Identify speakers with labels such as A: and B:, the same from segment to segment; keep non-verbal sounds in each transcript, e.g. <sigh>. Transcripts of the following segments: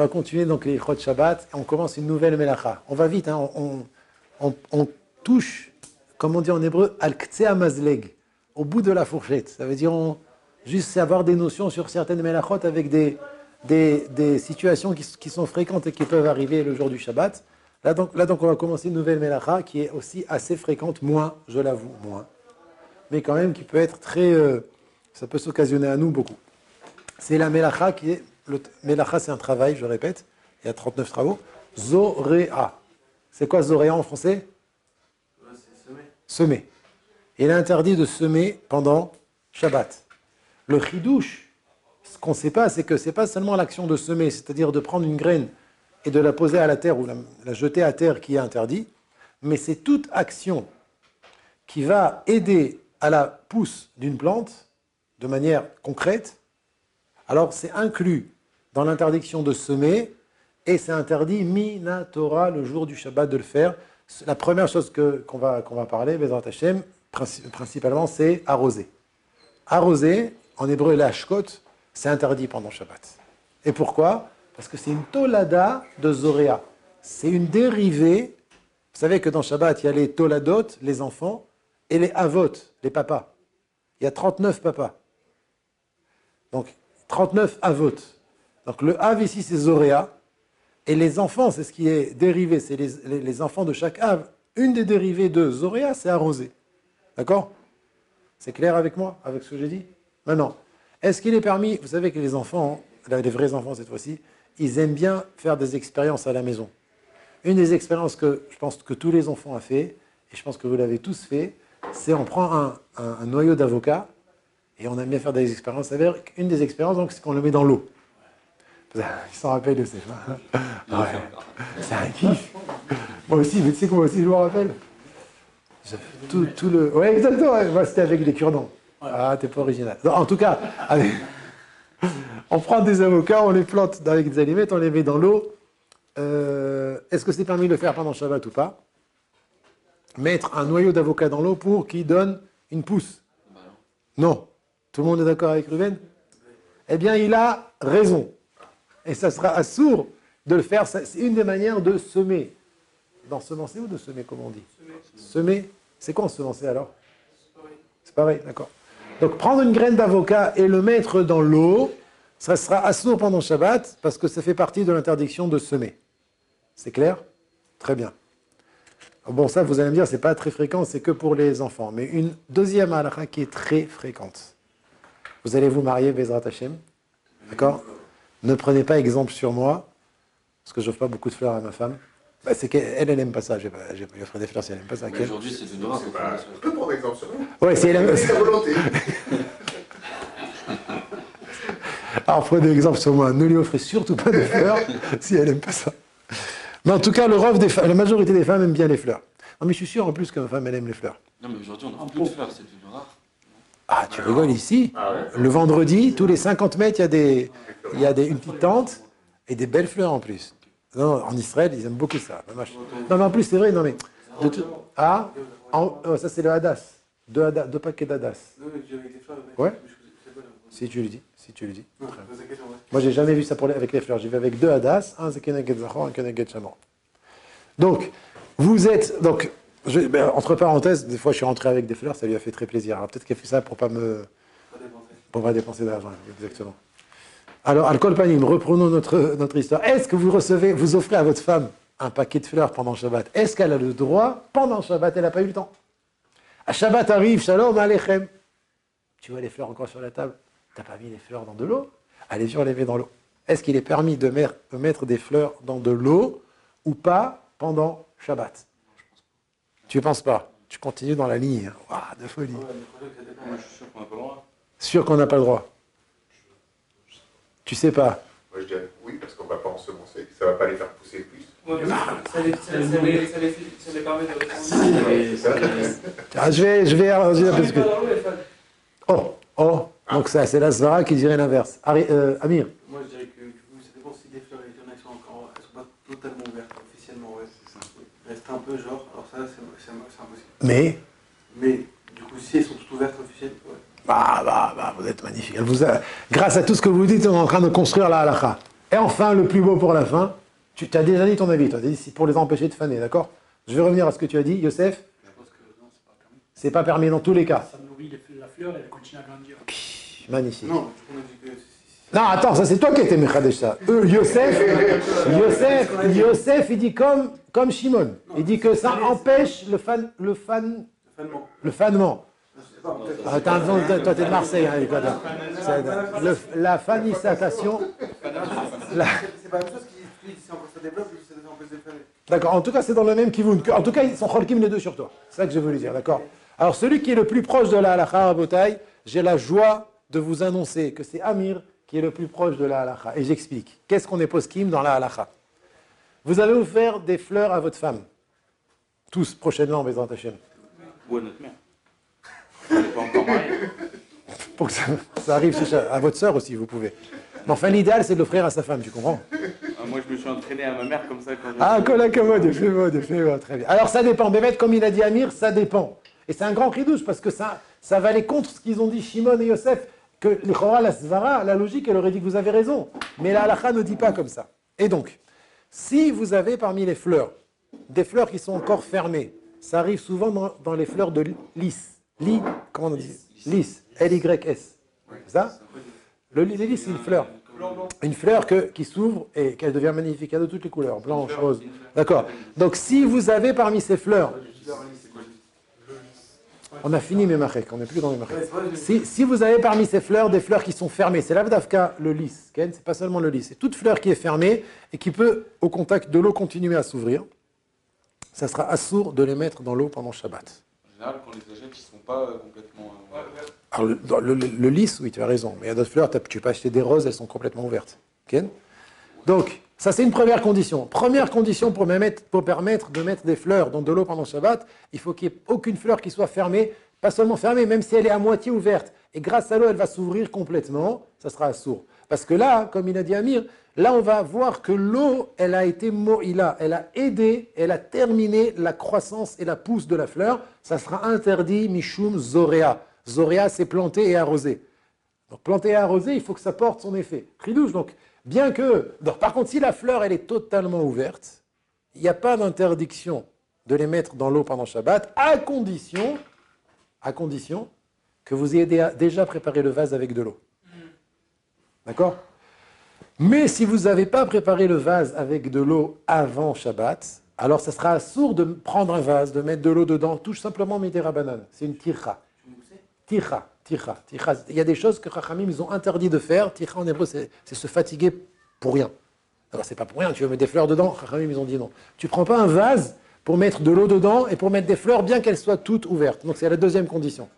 A: va continuer donc les Chod Shabbat. On commence une nouvelle Melacha. On va vite, hein, on, touche, comme on dit en hébreu, al amazleg, au bout de la fourchette. Ça veut dire juste avoir des notions sur certaines Melachot avec des, situations qui, qui, sont fréquentes et qui peuvent arriver le jour du Shabbat. Là donc, là, donc on va commencer une nouvelle Melacha qui est aussi assez fréquente, moins, je l'avoue, moins. Mais quand même qui peut être très. Euh, ça peut s'occasionner à nous beaucoup. C'est la Melacha qui est le Melacha, c'est un travail, je répète. Il y a 39 travaux. Zoréa. C'est quoi Zoréa en français? Semer. semer. Il est interdit de semer pendant Shabbat. Le chidouche, ce qu'on ne sait pas, c'est que ce n'est pas seulement l'action de semer, c'est-à-dire de prendre une graine et de la poser à la terre ou la, la jeter à terre qui est interdit, mais c'est toute action qui va aider à la pousse d'une plante de manière concrète. Alors c'est inclus dans l'interdiction de semer, et c'est interdit minatora le jour du Shabbat de le faire. La première chose qu'on va, qu'on va parler, Bezrat Hashem, principalement, c'est arroser. Arroser, en hébreu, l'ashkot, c'est interdit pendant Shabbat. Et pourquoi? Parce que c'est une tolada de Zoréa. C'est une dérivée. Vous savez que dans Shabbat, il y a les toladot, les enfants, et les avot, les papas. Il y a 39 papas. Donc, 39 avot. Donc le Av ici, c'est Zoréa. Et les enfants, c'est ce qui est dérivé, c'est les, enfants de chaque Av. Une des dérivées de Zoréa, c'est arroser. D'accord? C'est clair avec moi, avec ce que j'ai dit? Maintenant, est-ce qu'il est permis, vous savez que les enfants, les vrais enfants cette fois-ci, ils aiment bien faire des expériences à la maison. Une des expériences que je pense que tous les enfants ont fait, et je pense que vous l'avez tous fait, c'est on prend un, un noyau d'avocat et on aime bien faire des expériences avec. Une des expériences, c'est qu'on le met dans l'eau. Il s'en rappelle de ces ouais. C'est un kiff. Moi aussi, mais tu sais que moi aussi je me rappelle. Tout, tout, le... Ouais, exactement. Moi, c'était avec les cure-dents. Ah, t'es pas original. en tout cas, on prend des avocats, on les plante avec des allumettes, on les met dans l'eau. Euh, est-ce que c'est permis de le faire pendant Shabbat ou pas? Mettre un noyau d'avocat dans l'eau pour qu'il donne une pousse Non. Tout le monde est d'accord avec Ruben? Eh bien, il a raison. Et ça sera assourd de le faire. C'est une des manières de semer. D'ensemencer ou de semer, comme on dit Semer. C'est quoi ensemencer alors C'est pareil, d'accord. Donc prendre une graine d'avocat et le mettre dans l'eau, ça sera assourd pendant Shabbat parce que ça fait partie de l'interdiction de semer. C'est clair Très bien. Bon, ça, vous allez me dire, c'est pas très fréquent, c'est que pour les enfants. Mais une deuxième halakha qui est très fréquente. Vous allez vous marier, Bezrat Hashem. D'accord ne prenez pas exemple sur moi, parce que je n'offre pas beaucoup de fleurs à ma femme. Bah, c'est qu'elle, elle n'aime pas ça. Je vais lui offrir des fleurs si elle n'aime pas ça.
B: Aujourd'hui, c'est une grâce.
C: Tu peux prendre exemple sur moi.
A: Ouais, si elle aime.
C: C'est volonté. <laughs>
A: Alors, prenez exemple sur moi. Ne lui offrez surtout pas de fleurs <laughs> si elle n'aime pas ça. Mais en tout cas, le des la majorité des femmes aiment bien les fleurs. Non, mais je suis sûr en plus que ma femme, elle aime les fleurs.
B: Non, mais aujourd'hui, on a plus de fleurs, c'est devenu rare.
A: Ah, tu rigoles ici? Ah Le vendredi, tous les 50 mètres, il y a, des, il y a des, une petite tente et des belles fleurs en plus. Non, en Israël, ils aiment beaucoup ça. Non, mais en plus, c'est vrai, non, mais. ah, oh, ça, c'est le Hadas. Deux, deux paquets d'Hadas. Ouais Si tu le dis. Si tu le dis. Moi, j'ai jamais vu ça pour les, avec les fleurs. J'ai vu avec deux Hadas, un Zekeneged Zachor, un Keneged Shamor. Donc, vous êtes. Donc, ben, entre parenthèses, des fois je suis rentré avec des fleurs, ça lui a fait très plaisir. Alors peut-être qu'elle fait ça pour pas me. Pour pas dépenser d'argent, exactement. Alors, Alcool Panim, reprenons notre, notre histoire. Est-ce que vous recevez, vous offrez à votre femme un paquet de fleurs pendant Shabbat? Est-ce qu'elle a le droit Pendant Shabbat, elle n'a pas eu le temps. À Shabbat arrive, Shalom Alechem. Tu vois les fleurs encore sur la table? T'as pas mis les fleurs dans de l'eau? Allez, on les met dans l'eau. Est-ce qu'il est permis de mettre des fleurs dans de l'eau ou pas pendant Shabbat? Tu ne penses pas Tu continues dans la ligne. Waouh, de folie. sûr qu'on n'a pas le droit. Tu sais pas
C: Moi je dirais oui, parce qu'on ne va pas ensemencer. Ça ne va pas les faire pousser plus.
D: ça, les, permet de
A: ah, je vais, je vais parce que. Oh, oh, donc ça, c'est la Svara qui dirait l'inverse. Euh, Amir
D: Moi je dirais que ça dépend si des fleurs, a qui sont encore, elles sont pas totalement ouvertes officiellement, ouais, c'est ça. Reste un peu genre, alors ça c'est
A: mais
D: Mais, du coup, si elles sont toutes ouvertes officielles,
A: Bah, bah, bah, vous êtes magnifique. vous Grâce à tout ce que vous dites, on est en train de construire la halakha. Et enfin, le plus beau pour la fin, tu as déjà dit ton avis, tu as dit c'est pour les empêcher de faner, d'accord? Je vais revenir à ce que tu as dit, Youssef.
E: Je pense que non, c'est pas permis.
A: C'est pas permis dans tous les cas.
E: Ça nourrit les- la fleur et elle continue à grandir.
A: Magnifique.
D: Non, on a dit que.
A: Non, attends, ça c'est toi qui étais Mechadesh ça. Eux, Yosef, Yosef, Yosef, il dit comme, comme Shimon. Il dit que ça empêche le fan, le fan,
D: Fanement.
A: le fanement. Ah, raison, toi t'es de Marseille, hein. C'est- le- la fanisatation.
D: C'est pas la chose qui si ça développe de.
A: D'accord, en tout cas, c'est dans le même kivoun. En tout cas, ils sont cholkim les deux sur toi. C'est ça que je voulais dire, d'accord Alors, celui qui est le plus proche de la halakha rabotai, j'ai la joie de vous annoncer que c'est Amir qui est le plus proche de la halakha. Et j'explique. Qu'est-ce qu'on est poskim dans la halakha Vous avez offert des fleurs à votre femme. Tous, prochainement, Bezrat Hashem.
B: Ou à notre mère. On n'est pas encore mariés. <laughs>
A: Pour que ça, ça arrive chez à votre sœur aussi, vous pouvez. Mais enfin, l'idéal, c'est de l'offrir à sa femme, tu comprends
B: Ah, moi, je me suis entraîné à ma mère comme ça quand.
A: Ah, Kola Kamod, fais mode, fais mode, très bien. Alors ça dépend, Bémet, comme il a dit Amir, ça dépend. Et c'est un grand cri douche parce que ça, ça va aller contre ce qu'ils ont dit Shimon et Yosef, que la Svara, la logique, elle aurait dit que vous avez raison. Mais la halakha ne dit pas comme ça. Et donc, si vous avez parmi les fleurs, des fleurs qui sont encore fermées, ça arrive souvent dans, dans les fleurs de lys. Lis, comment on dit Lys, L-Y-S. C'est ça Le lys, c'est une fleur. Une fleur que- qui s'ouvre et qu'elle devient magnifique, elle a de toutes les couleurs, blanche, rose. D'accord. Donc si vous avez parmi ces fleurs, on a fini mes marques, on n'est plus dans les
D: je-
A: Si, si vous avez parmi ces fleurs des fleurs qui sont fermées, c'est l'avdavka, le lys, c'est pas seulement le lys, c'est toute fleur qui est fermée et qui peut, au contact de l'eau, continuer à s'ouvrir. Ça sera assourd de les mettre dans l'eau pendant Shabbat.
B: En général, quand les achète, ils ne sont pas euh, complètement. euh,
A: Alors, le, le- le- le lys, oui, tu as raison, mais il y a d'autres fleurs, tu peux acheter des roses, elles sont complètement ouvertes. Ken Donc, ça c'est une première condition. Première condition pour, me mettre- pour permettre de mettre des fleurs dans de l'eau pendant Shabbat, il faut qu'il n'y ait aucune fleur qui soit fermée, pas seulement fermée, même si elle est à moitié ouverte. Et grâce à l'eau, elle va s'ouvrir complètement, ça sera sourd. Parce que là, comme il a dit Amir, là on va voir que l'eau, elle a été moïla, elle a aidé, elle a terminé la croissance et la pousse de la fleur. Ça sera interdit, mishum zorea. Zorea, c'est planter et arroser. Donc planter et arroser, il faut que ça porte son effet. Tridouche, donc bien que... par contre, si la fleur, elle est totalement ouverte, il n'y a pas d'interdiction de les mettre dans l'eau pendant Shabbat, à condition, à condition que vous ayez dé- déjà préparé le vase avec de l'eau. D'accord? Mais si vous n'avez pas préparé le vase avec de l'eau avant Shabbat, alors ça sera sourd de prendre un vase, de mettre de l'eau dedans, tout simplement Midera banane. C'est une tircha. Ticha, ticha. Il y a des choses que Chachamim ils ont interdit de faire. Ticha en hébreu, c'est se fatiguer pour rien. Alors c'est pas pour rien, tu veux mettre des fleurs dedans? Chachamim ils ont dit non. Tu prends pas un vase pour mettre de l'eau dedans et pour mettre des fleurs bien qu'elles soient toutes ouvertes. Donc c'est la deuxième condition.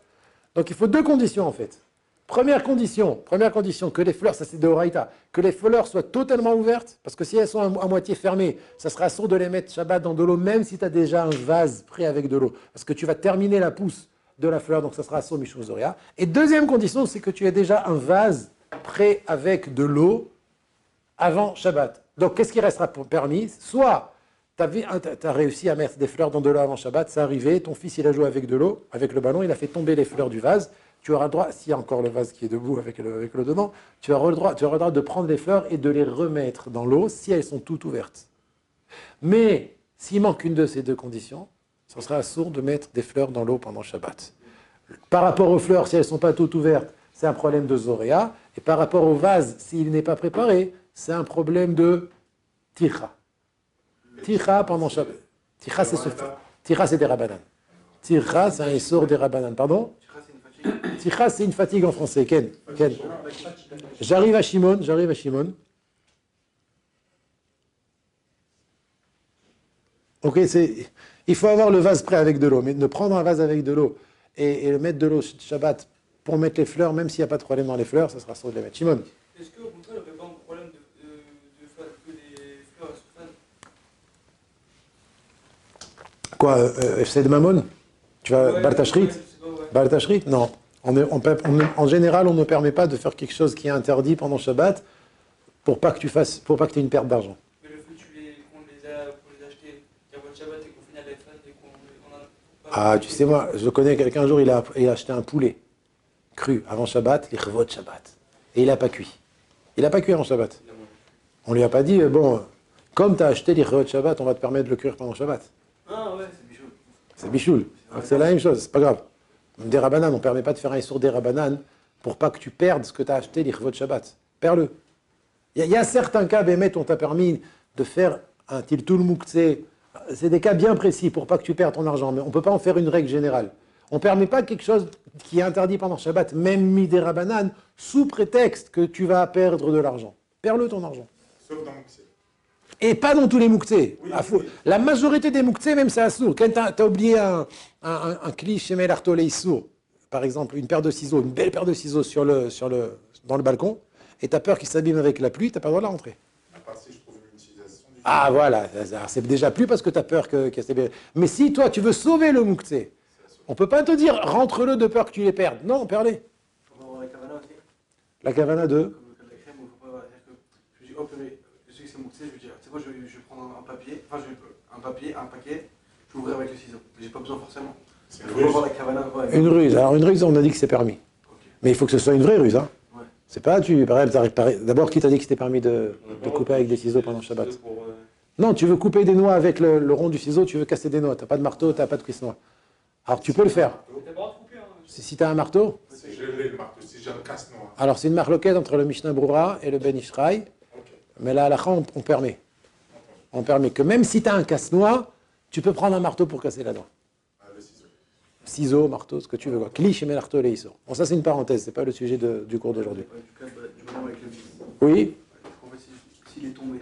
A: Donc il faut deux conditions en fait. Première condition, première condition, que les fleurs, ça c'est de Horaïta, que les fleurs soient totalement ouvertes, parce que si elles sont à, à moitié fermées, ça sera sourd de les mettre Shabbat dans de l'eau, même si tu as déjà un vase prêt avec de l'eau, parce que tu vas terminer la pousse de la fleur, donc ça sera sourd Mishum Zoria. Et deuxième condition, c'est que tu aies déjà un vase prêt avec de l'eau avant Shabbat. Donc qu'est-ce qui restera permis? Soit tu as, réussi à mettre des fleurs dans de l'eau avant Shabbat, c'est arrivé, ton fils il a joué avec de l'eau, avec le ballon, il a fait tomber les fleurs du vase, tu auras le droit, s'il y a encore le vase qui est debout avec le, avec dedans, tu auras, le droit, tu auras le droit de prendre les fleurs et de les remettre dans l'eau si elles sont toutes ouvertes. Mais s'il manque une de ces deux conditions, ce sera sourd de mettre des fleurs dans l'eau pendant Shabbat. Par rapport aux fleurs, si elles ne sont pas toutes ouvertes, c'est un problème de Zoréa. Et par rapport au vase, s'il n'est pas préparé, c'est un problème de Ticha. Ticha pendant Shabbat. Ticha, c'est ce Ticha, c'est des rabanan. Ticha, c'est un essor des rabanan. Pardon
D: Tira, c'est une fatigue
A: en français. Ken, Ken. J'arrive à Shimon, j'arrive à Shimon. Ok, c'est, il faut avoir le vase prêt avec de l'eau, mais de prendre un vase avec de l'eau et, et mettre de l'eau Shabbat pour mettre les fleurs, même s'il n'y a pas de problème dans les fleurs, ça sera sûr de les mettre. Shimon,
F: Est-ce qu'au contraire, il n'y aurait pas un problème de, de, de faire que les fleurs sont fans
A: quoi, euh, FC de Mammon? Tu vas
F: Ouais,
A: Bartashrit. Bartashrit Non. On est- on peut- on ne- en général, on ne permet pas de faire quelque chose qui est interdit pendant Shabbat pour pas que tu fasses, pour pas que tu aies une perte d'argent.
F: Mais le fait que tu les- qu'on les a qu'on les a achetés qu'à votre Shabbat et qu'on finit à les fans et qu'on on a
A: Ah, tu sais, moi, je connais quelqu'un un jour, il a, il a acheté un poulet cru avant Shabbat, il revot Shabbat. Et il n'a pas cuit. Il n'a pas cuit avant Shabbat. On lui a pas dit, euh, bon, comme tu as acheté l'Ichot Shabbat, on va te permettre de le cuire pendant Shabbat.
D: Ah ouais, c'est bichou.
A: C'est bichoul. C'est la même chose, c'est pas grave. Des rabanan, on ne permet pas de faire un sur des rabanan pour pas que tu perdes ce que tu as acheté l'Ichvot Shabbat. Perds-le. Il y, a- il y a certains cas, Bémet, on t'a permis de faire un tiltul mouktsé. C'est des cas bien précis pour pas que tu perdes ton argent, mais on ne peut pas en faire une règle générale. On ne permet pas quelque chose qui est interdit pendant Shabbat, même mis des rabanan, sous prétexte que tu vas perdre de l'argent. Perds-le ton argent.
C: Sauf dans Moukse.
A: Et pas dans tous les mouktsés.
C: Oui, oui.
A: La majorité des mouktsés, même c'est assourd. Quand tu as, oublié un, un, un, cliché par exemple, une paire de ciseaux, une belle paire de ciseaux sur le, sur le, dans le balcon, et tu as peur qu'il s'abîme avec la pluie, tu n'as pas le droit de la rentrer.
C: À part si je trouve une utilisation du
A: Ah voilà, c'est déjà plus parce que tu as peur que, que c'est bien. Mais si toi, tu veux sauver le mouktsé, on peut pas te dire rentre-le de peur que tu les perdes. Non, perds-les.
D: La cavana aussi.
A: La cavana de...
D: Le que je me dis, hop, mais je sais que c'est mon je vais dire, c'est quoi, je, vais- je vais prendre un papier, enfin, je vais, un papier, un paquet, je vais ouvrir avec le ciseau. J'ai pas besoin forcément.
C: Une
D: avoir
C: ruse.
D: la cavana. Ouais,
A: Une ruse. Alors une ruse, on a dit que c'est permis. Mais il faut que ce soit une vraie ruse. Hein.
D: Ouais.
A: C'est pas, tu, pareil, t'arrives- pareil- D'abord, qui t'a dit que c'était permis de, de couper avec des ciseaux pendant Shabbat? Non, tu veux couper des noix avec le, le rond du ciseau, tu veux casser des noix. T'as pas de marteau, t'as pas de cuisse-noix. Alors tu peux le faire. Si, si tu as un marteau,
C: Si je l'ai le marteau, si j'ai un casse-noir.
A: alors c'est une marloquette entre le Mishnah Brura et le Ben Ishraï. Mais là, à la fin, on, on permet. On permet que même si tu as un casse-noix, tu peux prendre un marteau pour casser la noix.
C: Ah, le ciseau.
A: Ciseau, marteau, ce que tu veux. Quoi. Cliché, mais marteau, les Bon, ça c'est une parenthèse, c'est pas le sujet de- du cours d'aujourd'hui.
D: Bah.
A: Oui,
D: En fait, si- s'il est tombé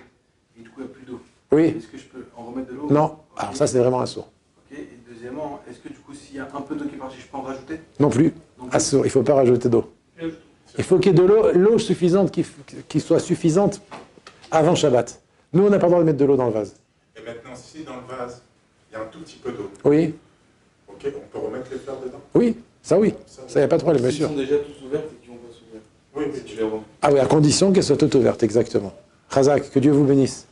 D: et du coup il n'y a plus d'eau,
A: oui,
D: est-ce que je peux en remettre de l'eau?
A: Non. Alors ça c'est vraiment un sourd.
D: Ok, et deuxièmement, est-ce que du coup, s'il y a un peu d'eau qui est partie, je peux en rajouter?
A: Non plus.
D: Donc,
A: Un sourd, il faut pas rajouter d'eau. Il faut qu'il y ait de l'eau, l'eau suffisante qui, qui soit suffisante avant Shabbat. Nous, on n'a pas le droit de mettre de l'eau dans le vase.
C: Et maintenant, si dans le vase, il y a un tout petit peu d'eau,
A: Oui,
C: ok, on peut remettre les fleurs dedans?
A: Oui, ça oui. Ça, il n'y a pas de problème, bien sûr.
B: sont déjà tous ouverts et vont pas s'ouvrir.
C: Oui, oui,
B: tu les.
A: Ah oui, à condition qu'elles soient toutes ouvertes, exactement. Razak, que Dieu vous bénisse.